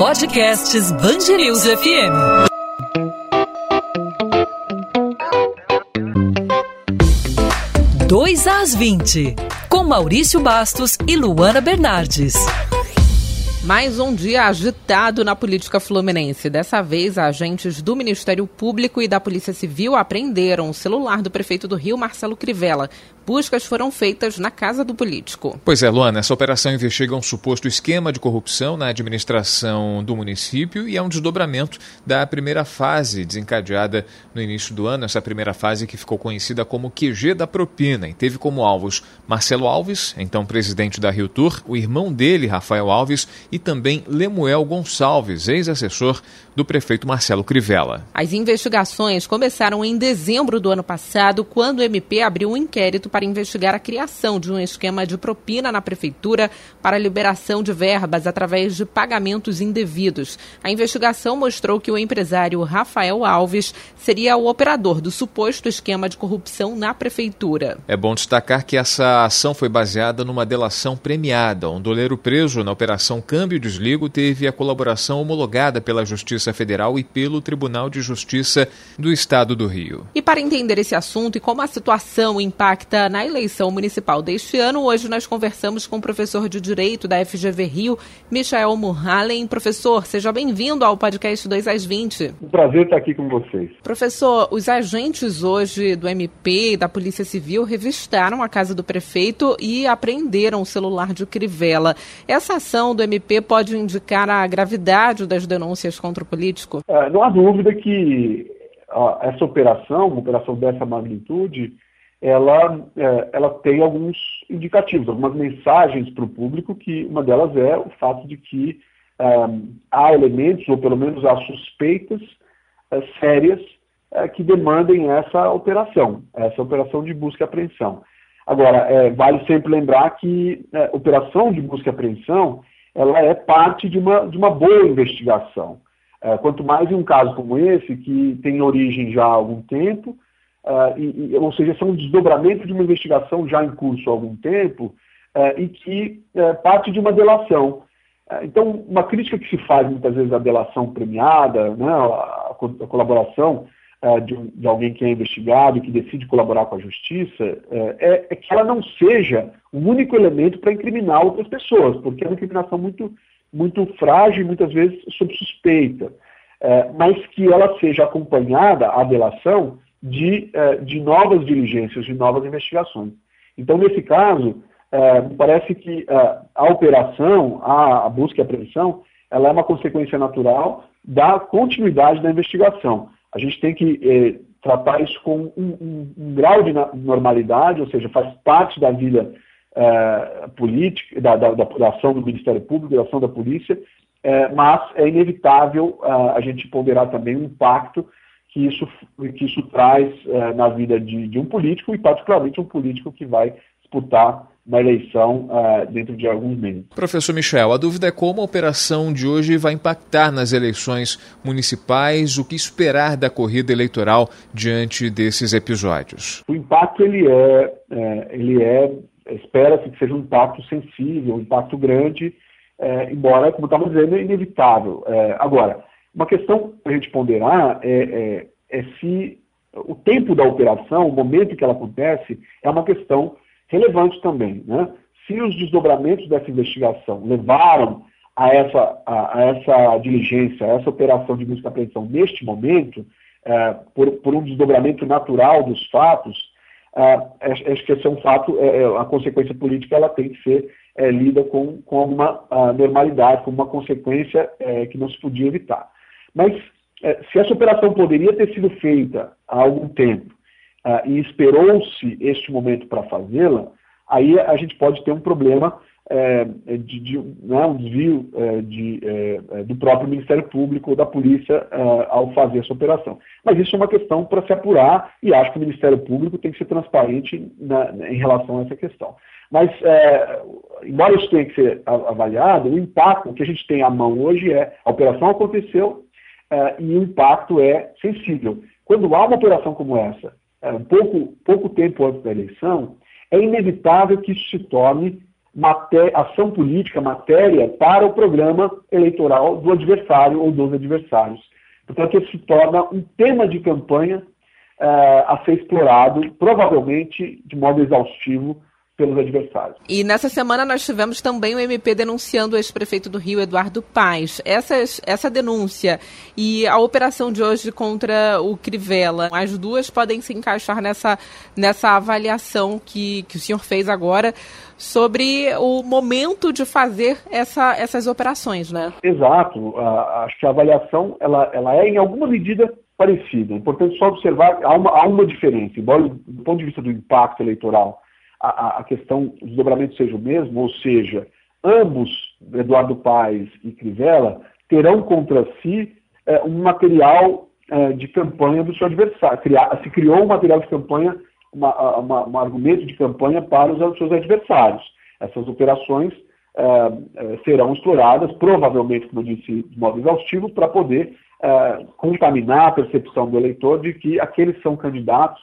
Podcasts Bangerils FM. Dois às 20, com Maurício Bastos e Luana Bernardes. Mais um dia agitado na política fluminense. Dessa vez, agentes do Ministério Público e da Polícia Civil apreenderam o celular do prefeito do Rio, Marcelo Crivella. Buscas foram feitas na casa do político. Pois é, Luana, essa operação investiga um suposto esquema de corrupção na administração do município e é um desdobramento da primeira fase desencadeada no início do ano, essa primeira fase que ficou conhecida como QG da propina e teve como alvos Marcelo Alves, então presidente da Rio Tour, o irmão dele, Rafael Alves, e também Lemuel Gonçalves, ex-assessor do prefeito Marcelo Crivella. As investigações começaram em dezembro do ano passado, quando o MP abriu um inquérito para investigar a criação de um esquema de propina na prefeitura para liberação de verbas através de pagamentos indevidos. A investigação mostrou que o empresário Rafael Alves seria o operador do suposto esquema de corrupção na prefeitura. É bom destacar que essa ação foi baseada numa delação premiada. Um doleiro preso na Operação Câmbio Desligo teve a colaboração homologada pela Justiça Federal e pelo Tribunal de Justiça do Estado do Rio. E para entender esse assunto e como a situação impacta na eleição municipal deste ano, hoje nós conversamos com o professor de Direito da FGV Rio, Michael Murhalen. Professor, seja bem-vindo ao podcast 2 às 20. Um prazer estar aqui com vocês. Professor, os agentes hoje do MP e da Polícia Civil revistaram a casa do prefeito e apreenderam o celular de Crivella. Essa ação do MP pode indicar a gravidade das denúncias contra o político? É, não há dúvida que essa operação, uma operação dessa magnitude, ela, é, ela tem alguns indicativos, algumas mensagens para o público, que uma delas é o fato de que é, há elementos, ou pelo menos há suspeitas é, sérias é, que demandem essa operação, essa operação de busca e apreensão. Agora, é, vale sempre lembrar que é, operação de busca e apreensão ela é parte de uma, de uma boa investigação. Quanto mais em um caso como esse, que tem origem já há algum tempo, Uh, e, ou seja, são um desdobramento de uma investigação já em curso há algum tempo uh, e que parte de uma delação. então, uma crítica que se faz muitas vezes à delação premiada, né, a colaboração de, de, alguém que é investigado e que decide colaborar com a justiça, é, é, que ela não seja o um único elemento para incriminar outras pessoas, porque é uma incriminação muito, muito frágil muitas vezes sob suspeita, mas que ela seja acompanhada, a delação, de, eh, de novas diligências, de novas investigações. Então, nesse caso, eh, parece que a operação, a, busca e a apreensão, ela é uma consequência natural da continuidade da investigação. A gente tem que tratar isso com um, um, um, grau de normalidade, ou seja, faz parte da vida política, da, da, da, ação do Ministério Público, da ação da polícia, mas é inevitável a gente ponderar também o impacto que isso, que isso traz é, na vida de, de, um político, e particularmente um político que vai disputar uma eleição é, dentro de alguns meses. Professor Michel, a dúvida é como a operação de hoje vai impactar nas eleições municipais, o que esperar da corrida eleitoral diante desses episódios? O impacto ele é, é ele é espera-se que seja um impacto sensível, um impacto grande, é, embora, como estava dizendo, é inevitável. É, agora, uma questão para a gente ponderar é, é, é, se o tempo da operação, o momento que ela acontece, é uma questão relevante também. Né? Se os desdobramentos dessa investigação levaram a essa, a, a essa diligência, a essa operação de busca e apreensão neste momento, é, por, por, um desdobramento natural dos fatos, é, acho que esse é um fato, é, é, a consequência política ela tem que ser é, lida com, com alguma normalidade, com uma consequência é, que não se podia evitar. Mas é, se essa operação poderia ter sido feita há algum tempo uh, e esperou-se este momento para fazê-la, aí a gente pode ter um problema é, de, de né, um desvio é, de, é, é, do próprio Ministério Público ou da polícia é, ao fazer essa operação. Mas isso é uma questão para se apurar e acho que o Ministério Público tem que ser transparente na, em relação a essa questão. Mas, embora isso tenha que ser avaliado, o impacto que a gente tem à mão hoje é a operação aconteceu, e o impacto é sensível. Quando há uma operação como essa, pouco, pouco tempo antes da eleição, é inevitável que isso se torne maté ação política, matéria, para o programa eleitoral do adversário ou dos adversários. Portanto, isso se torna um tema de campanha uh, a ser explorado, provavelmente de modo exaustivo, pelos adversários. E nessa semana nós tivemos também o MP denunciando o ex-prefeito do Rio, Eduardo Paes. Essas, essa denúncia e a operação de hoje contra o Crivella, as duas podem se encaixar nessa, nessa avaliação que, que o senhor fez agora sobre o momento de fazer essa, essas operações, né? Exato. Acho que a avaliação ela, ela é, em alguma medida, parecida. É importante só observar, há uma, há uma diferença, embora do ponto de vista do impacto eleitoral a, a questão, do desdobramento seja o mesmo, ou seja, ambos, Eduardo Paes e Crivella, terão contra si é, um material é, de campanha do seu adversário. se criou um material de campanha, uma, uma, um argumento de campanha para os seus adversários. Essas operações é, é, serão exploradas, provavelmente, como eu disse, de modo exaustivo, para poder é, contaminar a percepção do eleitor de que aqueles são candidatos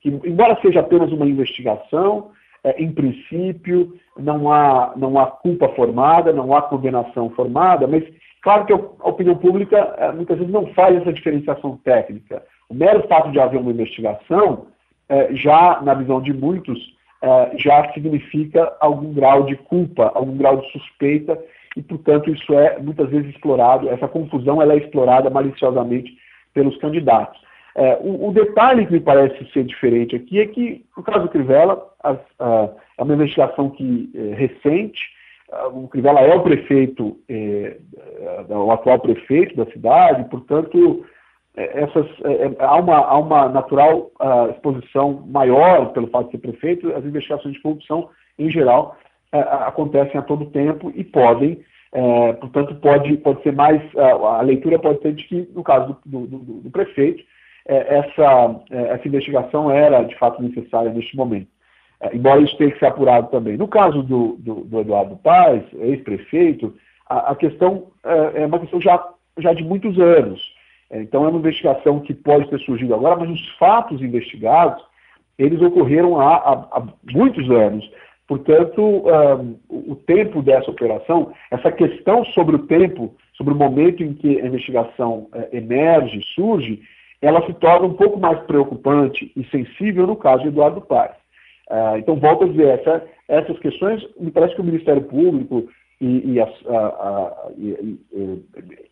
que, embora seja apenas uma investigação, é, em princípio, não há, não há culpa formada, não há condenação formada, mas claro que a opinião pública é, muitas vezes não faz essa diferenciação técnica. O mero fato de haver uma investigação, é, já, na visão de muitos, é, já significa algum grau de culpa, algum grau de suspeita, e, portanto, isso é muitas vezes explorado, essa confusão ela é explorada maliciosamente pelos candidatos. É, o, o, detalhe que me parece ser diferente aqui é que, no caso do Crivella, as, a, é uma investigação que é, recente. o Crivella é o prefeito, é, é, o atual prefeito da cidade, portanto, é, essas, há, uma, há uma natural uh, exposição maior pelo fato de ser prefeito. As investigações de corrupção, em geral, acontecem a todo tempo e podem é, portanto, pode, pode ser mais. A, leitura pode ser de que, no caso do, do, do, do prefeito, é, essa, é, essa investigação era de fato necessária neste momento. É, embora isso tenha que ser apurado também. No caso do, do, do Eduardo Paz, ex-prefeito, a, a, questão é, é, uma questão já, já de muitos anos. então é uma investigação que pode ter surgido agora, mas os fatos investigados, eles ocorreram há, há, há muitos anos. Portanto, um, o tempo dessa operação, essa questão sobre o tempo, sobre o momento em que a investigação emerge, surge, ela se torna um pouco mais preocupante e sensível no caso de Eduardo Paes. Uh, então, volto a dizer, essa, essas questões, me parece que o Ministério Público e, e, a, a, a, e,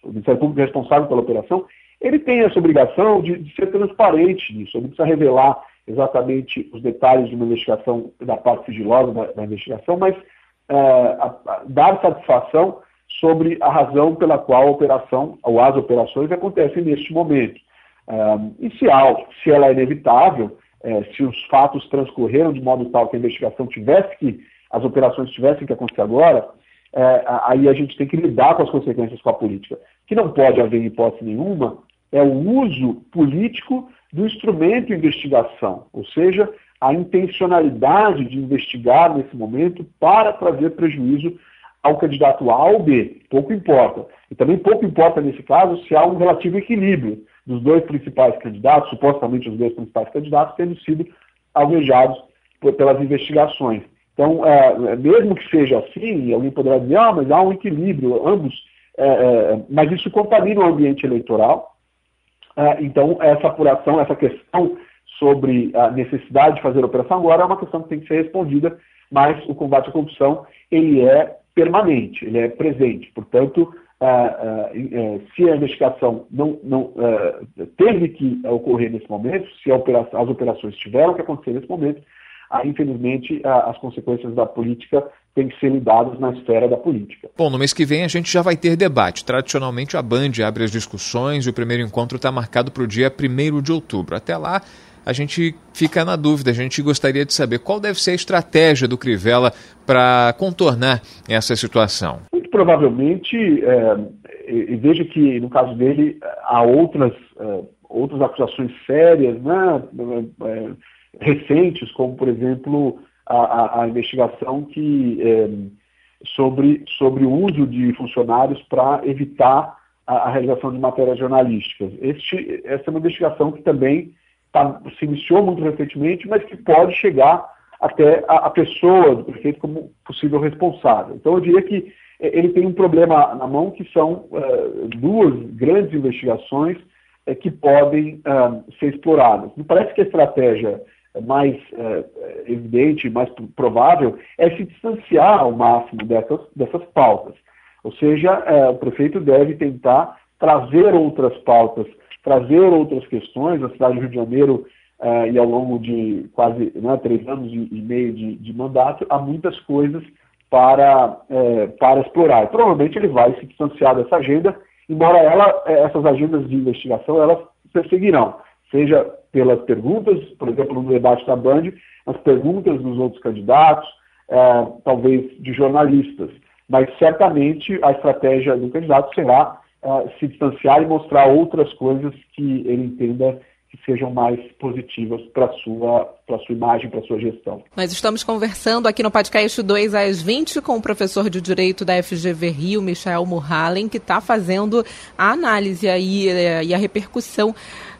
o Ministério Público responsável pela operação, ele tem essa obrigação de, de, ser transparente nisso, ele precisa revelar exatamente os detalhes de uma investigação da parte sigilosa da, da investigação, mas uh, dar satisfação sobre a razão pela qual a operação, ou as operações acontecem neste momento. Um, e se, há, se ela é inevitável, é, se os fatos transcorreram de modo tal que a investigação tivesse que, as operações tivessem que acontecer agora, é, aí a gente tem que lidar com as consequências com a política. que não pode haver em hipótese nenhuma é o uso político do instrumento de investigação, ou seja, a intencionalidade de investigar nesse momento para trazer prejuízo ao candidato A ou B. Pouco importa. E também pouco importa nesse caso se há um relativo equilíbrio dos dois principais candidatos, supostamente os dois principais candidatos, tendo sido alvejados por, pelas investigações. Então, é, mesmo que seja assim, alguém poderá dizer, ah, mas há um equilíbrio, ambos, é, é, mas isso contamina o ambiente eleitoral. É, então, essa apuração, essa questão sobre a necessidade de fazer operação agora é uma questão que tem que ser respondida, mas o combate à corrupção, ele é permanente, ele é presente. Portanto, ah, se a investigação não, não ah, teve que ocorrer nesse momento, se operação, as operações tiveram que acontecer nesse momento, aí, infelizmente, as consequências da política têm que ser lidadas na esfera da política. Bom, no mês que vem a gente já vai ter debate. Tradicionalmente a Band abre as discussões e o primeiro encontro está marcado para o dia 1 de outubro. Até lá, a gente fica na dúvida, a gente gostaria de saber qual deve ser a estratégia do Crivella para contornar essa situação provavelmente, é, e, veja que no caso dele há outras, é, outras acusações sérias, né, é, recentes, como por exemplo a, a, a investigação que, é, sobre, sobre o uso de funcionários para evitar a, a, realização de matérias jornalísticas. Este, essa é uma investigação que também tá, se iniciou muito recentemente, mas que pode chegar até a, a pessoa do prefeito como possível responsável. Então, eu diria que ele tem um problema na mão que são uh, duas grandes investigações uh, que podem uh, ser exploradas. Me parece que a estratégia mais evidente, mais provável, é se distanciar ao máximo dessas, dessas pautas. Ou seja, o prefeito deve tentar trazer outras pautas, trazer outras questões. A cidade do Rio de Janeiro, e ao longo de quase né, três anos e, e meio de, de mandato, há muitas coisas para, é, para explorar. E provavelmente ele vai se distanciar dessa agenda, embora ela, é, essas agendas de investigação elas perseguirão, seja pelas perguntas, por exemplo, no debate da Band, as perguntas dos outros candidatos, é, talvez de jornalistas, mas certamente a estratégia do candidato será é, se distanciar e mostrar outras coisas que ele entenda que sejam mais positivas para a sua, sua imagem, para sua gestão. Nós estamos conversando aqui no podcast 2 às 20 com o professor de Direito da FGV Rio, Michel Murhalen, que está fazendo a análise aí eh, e a repercussão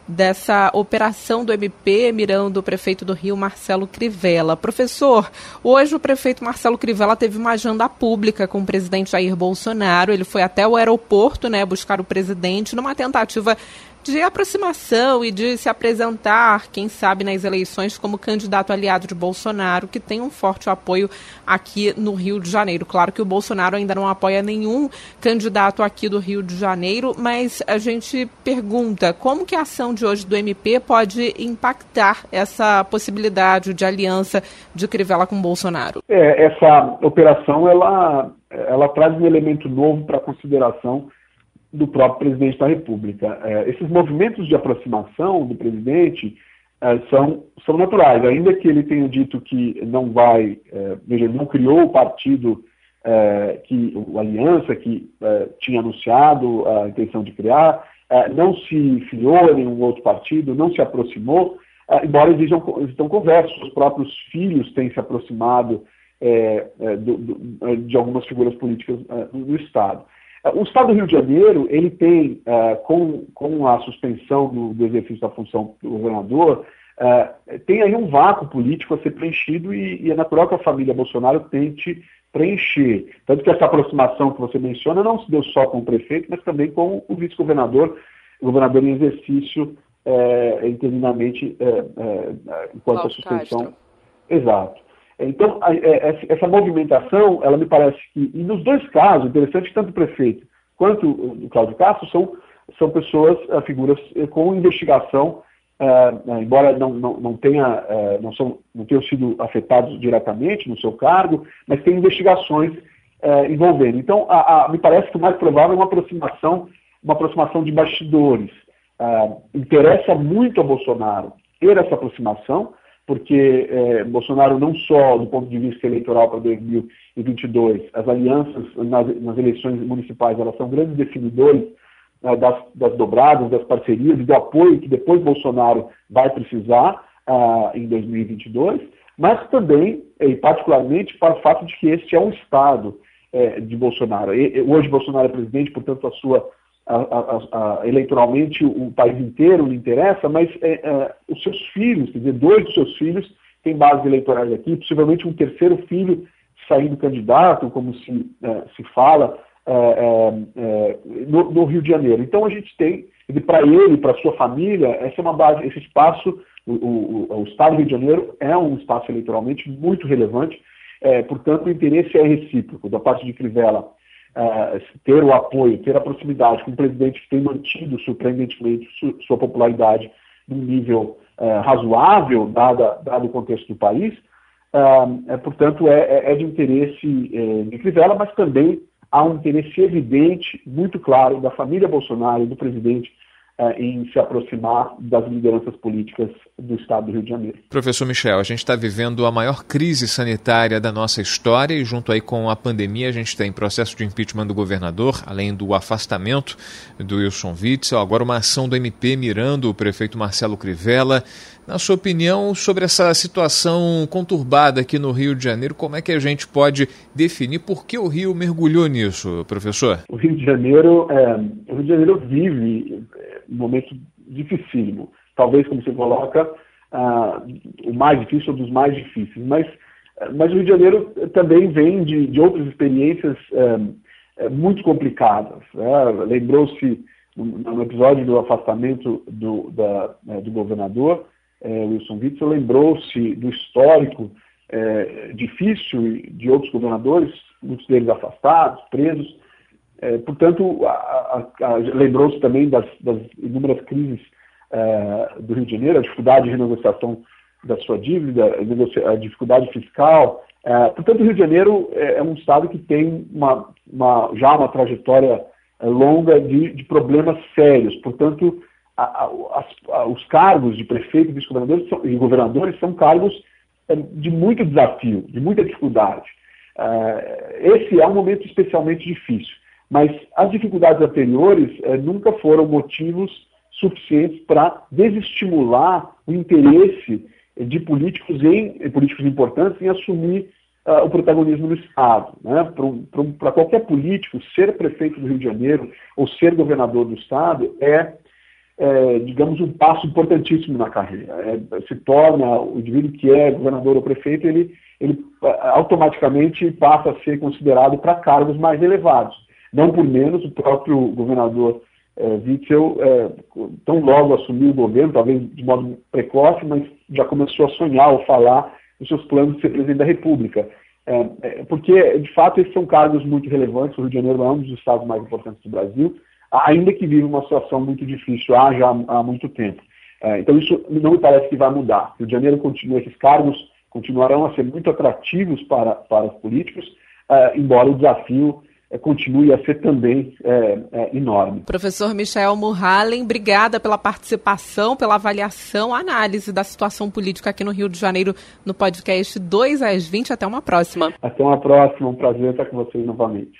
dessa operação do MP mirando o prefeito do Rio, Marcelo Crivella. Professor, hoje o prefeito Marcelo Crivella teve uma agenda pública com o presidente Jair Bolsonaro. Ele foi até o aeroporto né, buscar o presidente numa tentativa de aproximação e de se apresentar, quem sabe, nas eleições como candidato aliado de Bolsonaro, que tem um forte apoio aqui no Rio de Janeiro. Claro que o Bolsonaro ainda não apoia nenhum candidato aqui do Rio de Janeiro, mas a gente pergunta como que a ação de hoje do MP pode impactar essa possibilidade de aliança de Crivella com Bolsonaro. É, essa operação ela, ela traz um elemento novo para consideração do próprio presidente da República. É, esses movimentos de aproximação do presidente é, são, são naturais, ainda que ele tenha dito que não vai, é, veja, não criou o partido é, que o Aliança que é, tinha anunciado a intenção de criar, é, não se filiou a nenhum outro partido, não se aproximou, embora existam, existam conversas, os próprios filhos têm se aproximado do, do, de algumas figuras políticas do Estado. O Estado do Rio de Janeiro, ele tem, uh, com, com a suspensão do, do, exercício da função do governador, uh, tem aí um vácuo político a ser preenchido e, e, é natural que a família Bolsonaro tente preencher. Tanto que essa aproximação que você menciona não se deu só com o prefeito, mas também com o vice-governador, o governador em exercício é, interinamente enquanto a suspensão. Castro. Exato. Então, é, essa movimentação, ela me parece que, e nos dois casos, interessante, tanto o prefeito quanto o Cláudio Castro são, são pessoas, eh, figuras eh, com investigação, uh, embora não, não, não, tenha, uh, não, são, não tenham sido afetados diretamente no seu cargo, mas tem investigações uh, envolvendo. Então, a, a, me parece que o mais provável é uma aproximação, uma aproximação de bastidores. interessa muito a Bolsonaro ter essa aproximação, porque é, Bolsonaro não só do ponto de vista eleitoral para 2022, as alianças nas, nas eleições municipais elas são grandes definidores né, das, das, dobradas, das parcerias e do apoio que depois Bolsonaro vai precisar ah, em 2022, mas também e particularmente para o fato de que este é um estado é, de Bolsonaro. E, hoje Bolsonaro é presidente, portanto a sua a, a, a, eleitoralmente o país inteiro lhe interessa, mas é, é, os seus filhos, quer dizer, dois dos seus filhos têm bases eleitorais aqui, possivelmente um terceiro filho saindo candidato, como se, é, se fala, é, é, é, no, no, Rio de Janeiro. Então a gente tem, para ele, para sua família, essa é uma base, esse espaço, o, o, o, Estado do Rio de Janeiro é um espaço eleitoralmente muito relevante, portanto o interesse é recíproco da parte de Crivella uh, ter o apoio, ter a proximidade com um presidente que tem mantido, surpreendentemente, su sua popularidade num nível uh, razoável, dada, dado o contexto do país, uh, é, portanto, é, é, é de interesse é, de Crivella, mas também há um interesse evidente, muito claro, da família Bolsonaro e do presidente é, em se aproximar das lideranças políticas do Estado do Rio de Janeiro. Professor Michel, a gente está vivendo a maior crise sanitária da nossa história e junto aí com a pandemia a gente tem processo de impeachment do governador, além do afastamento do Wilson Witzel, agora uma ação do MP mirando o prefeito Marcelo Crivella. Na sua opinião, sobre essa situação conturbada aqui no Rio de Janeiro, como é que a gente pode definir por que o Rio mergulhou nisso, professor? O Rio de Janeiro, é, o Rio de Janeiro vive um momento dificílimo. Talvez, como você coloca, o mais difícil ou dos mais difíceis. Mas, mas o Rio de Janeiro também vem de, de outras experiências é, muito complicadas. Né? Lembrou-se no episódio do afastamento do, da, né, do governador, é, Wilson Witzel, lembrou-se do histórico é, difícil de outros governadores, muitos deles afastados, presos. É, portanto, lembrou-se também das, das, inúmeras crises é, do Rio de Janeiro, a dificuldade de renegociação da sua dívida, a dificuldade fiscal. É, portanto, o Rio de Janeiro é, é um estado que tem uma, uma, já uma trajetória longa de, de problemas sérios. Portanto, a, a, os cargos de prefeito e vice-governadores e governadores são cargos é, de muito desafio, de muita dificuldade. É, esse é um momento especialmente difícil, mas as dificuldades anteriores nunca foram motivos suficientes para desestimular o interesse de políticos em políticos importantes em assumir o protagonismo do Estado. Né? Para qualquer político, ser prefeito do Rio de Janeiro ou ser governador do Estado é, é digamos, um passo importantíssimo na carreira. É, se torna o indivíduo que é governador ou prefeito, ele, ele ah, automaticamente passa a ser considerado para cargos mais elevados. Não por menos, o próprio governador é, Witzel, é, tão logo assumiu o governo, talvez de modo precoce, mas já começou a sonhar ou falar os seus planos de ser presidente da República. É, é, porque, de fato, esses são cargos muito relevantes. O Rio de Janeiro é um dos estados mais importantes do Brasil, ainda que vive uma situação muito difícil há já há muito tempo. É, então, isso não me parece que vai mudar. O Rio de Janeiro continua, esses cargos continuarão a ser muito atrativos para, para os políticos, é, embora o desafio é, continue a ser também é, é, enorme. Professor Michel Murhalen, obrigada pela participação, pela avaliação, análise da situação política aqui no Rio de Janeiro no podcast 2 às 20. Até uma próxima. Até uma próxima, um prazer estar com vocês novamente.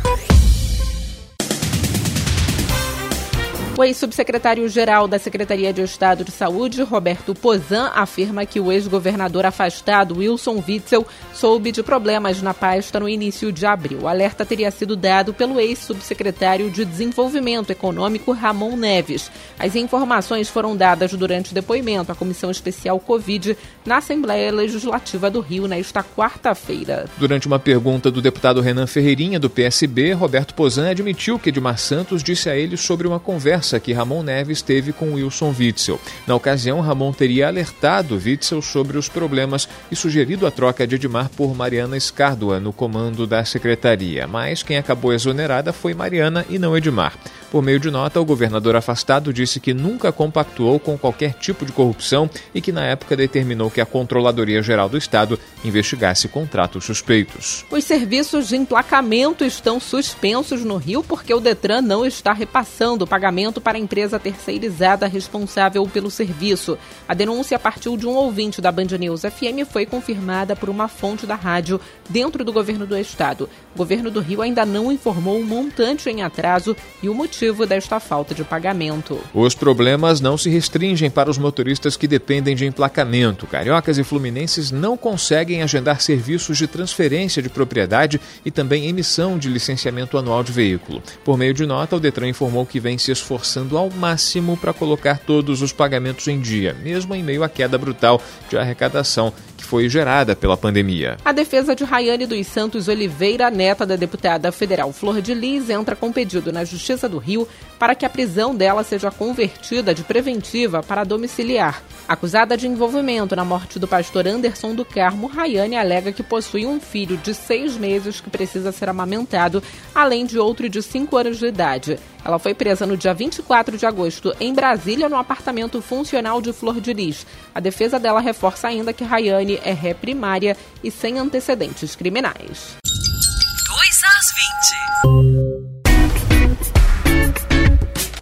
O ex-subsecretário-geral da Secretaria de Estado de Saúde, Roberto Pozan, afirma que o ex-governador afastado, Wilson Witzel, soube de problemas na pasta no início de abril. O alerta teria sido dado pelo ex-subsecretário de Desenvolvimento Econômico, Ramon Neves. As informações foram dadas durante o depoimento à Comissão Especial Covid na Assembleia Legislativa do Rio nesta quarta-feira. Durante uma pergunta do deputado Renan Ferreirinha, do PSB, Roberto Pozan admitiu que Edmar Santos disse a ele sobre uma conversa conversa que Ramon Neves teve com Wilson Witzel. Na ocasião, Ramon teria alertado Witzel sobre os problemas e sugerido a troca de Edmar por Mariana Escárdua no comando da secretaria. Mas quem acabou exonerada foi Mariana e não Edmar. Por meio de nota, o governador afastado disse que nunca compactuou com qualquer tipo de corrupção e que na época determinou que a Controladoria Geral do Estado investigasse contratos suspeitos. Os serviços de emplacamento estão suspensos no Rio porque o Detran não está repassando o pagamento para a empresa terceirizada responsável pelo serviço. A denúncia partiu de um ouvinte da Band News FM e foi confirmada por uma fonte da rádio dentro do governo do estado. O governo do Rio ainda não informou o montante em atraso e o motivo desta falta de pagamento. Os problemas não se restringem para os motoristas que dependem de emplacamento. Cariocas e fluminenses não conseguem agendar serviços de transferência de propriedade e também emissão de licenciamento anual de veículo. Por meio de nota, o Detran informou que vem se esforçando ao máximo para colocar todos os pagamentos em dia, mesmo em meio à queda brutal de arrecadação que foi gerada pela pandemia. A defesa de Rayane dos Santos Oliveira, neta da deputada federal Flor de Lis, entra com pedido na Justiça do Rio para que a prisão dela seja convertida de preventiva para domiciliar. Acusada de envolvimento na morte do pastor Anderson do Carmo, Rayane alega que possui um filho de seis meses que precisa ser amamentado, além de outro de cinco anos de idade. Ela foi presa no dia 24 de agosto em Brasília, no apartamento funcional de Flor de Lis. A defesa dela reforça ainda que Rayane é ré primária e sem antecedentes criminais.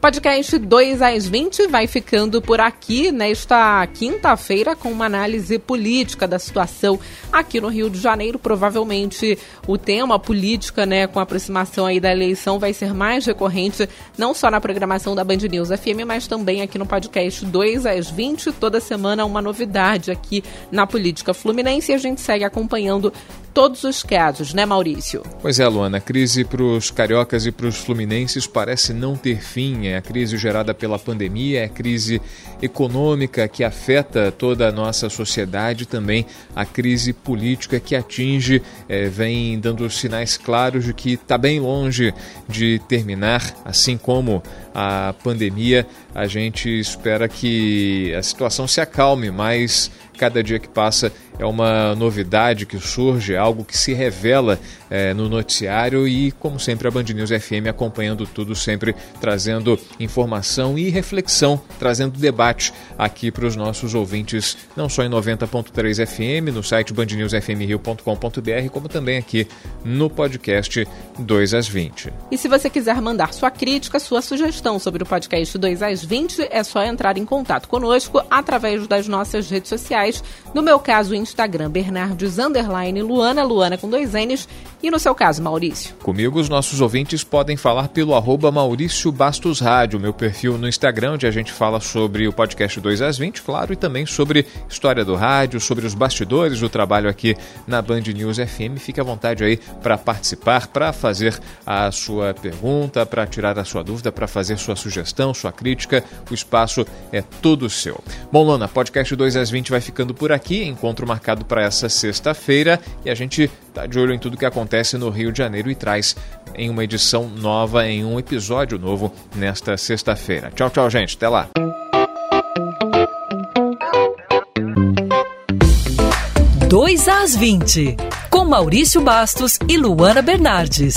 Podcast 2 às 20 vai ficando por aqui nesta quinta-feira com uma análise política da situação aqui no Rio de Janeiro. Provavelmente o tema política, né, com a aproximação aí da eleição, vai ser mais recorrente, não só na programação da Band News FM, mas também aqui no podcast 2 às 20. Toda semana uma novidade aqui na política fluminense e a gente segue acompanhando todos os casos, né, Maurício? Pois é, Luana, a crise para os cariocas e para os fluminenses parece não ter fim. É a crise gerada pela pandemia, é a crise econômica que afeta toda a nossa sociedade, também a crise política que atinge, é, vem dando sinais claros de que está bem longe de terminar, assim como a pandemia. A gente espera que a situação se acalme, mas cada dia que passa é uma novidade que surge, algo que se revela é, no noticiário e, como sempre, a Band News FM acompanhando tudo, sempre trazendo informação e reflexão, trazendo debate aqui para os nossos ouvintes, não só em 90.3 FM, no site bandnewsfmrio.com.br, como também aqui no podcast 2 às 20. E se você quiser mandar sua crítica, sua sugestão sobre o podcast 2 às 20, é só entrar em contato conosco através das nossas redes sociais, no meu caso, Instagram, Bernardes Luana, Luana com dois N's, e no seu caso, Maurício? Comigo, os nossos ouvintes podem falar pelo arroba Maurício Bastos Rádio, meu perfil no Instagram, onde a gente fala sobre o podcast 2 às 20, claro, e também sobre história do rádio, sobre os bastidores do trabalho aqui na Band News FM. Fique à vontade aí para participar, para fazer a sua pergunta, para tirar a sua dúvida, para fazer sua sugestão, sua crítica. O espaço é todo seu. Bom, Lona, podcast 2 às 20 vai ficando por aqui. Encontro marcado para essa sexta-feira e a gente está de olho em tudo que acontece no Rio de Janeiro e traz em uma edição nova, em um episódio novo nesta sexta-feira. Tchau, tchau, gente. Até lá. Dois às 20, com Maurício Bastos e Luana Bernardes.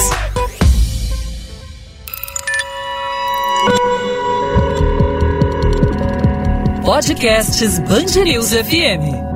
Podcasts News FM.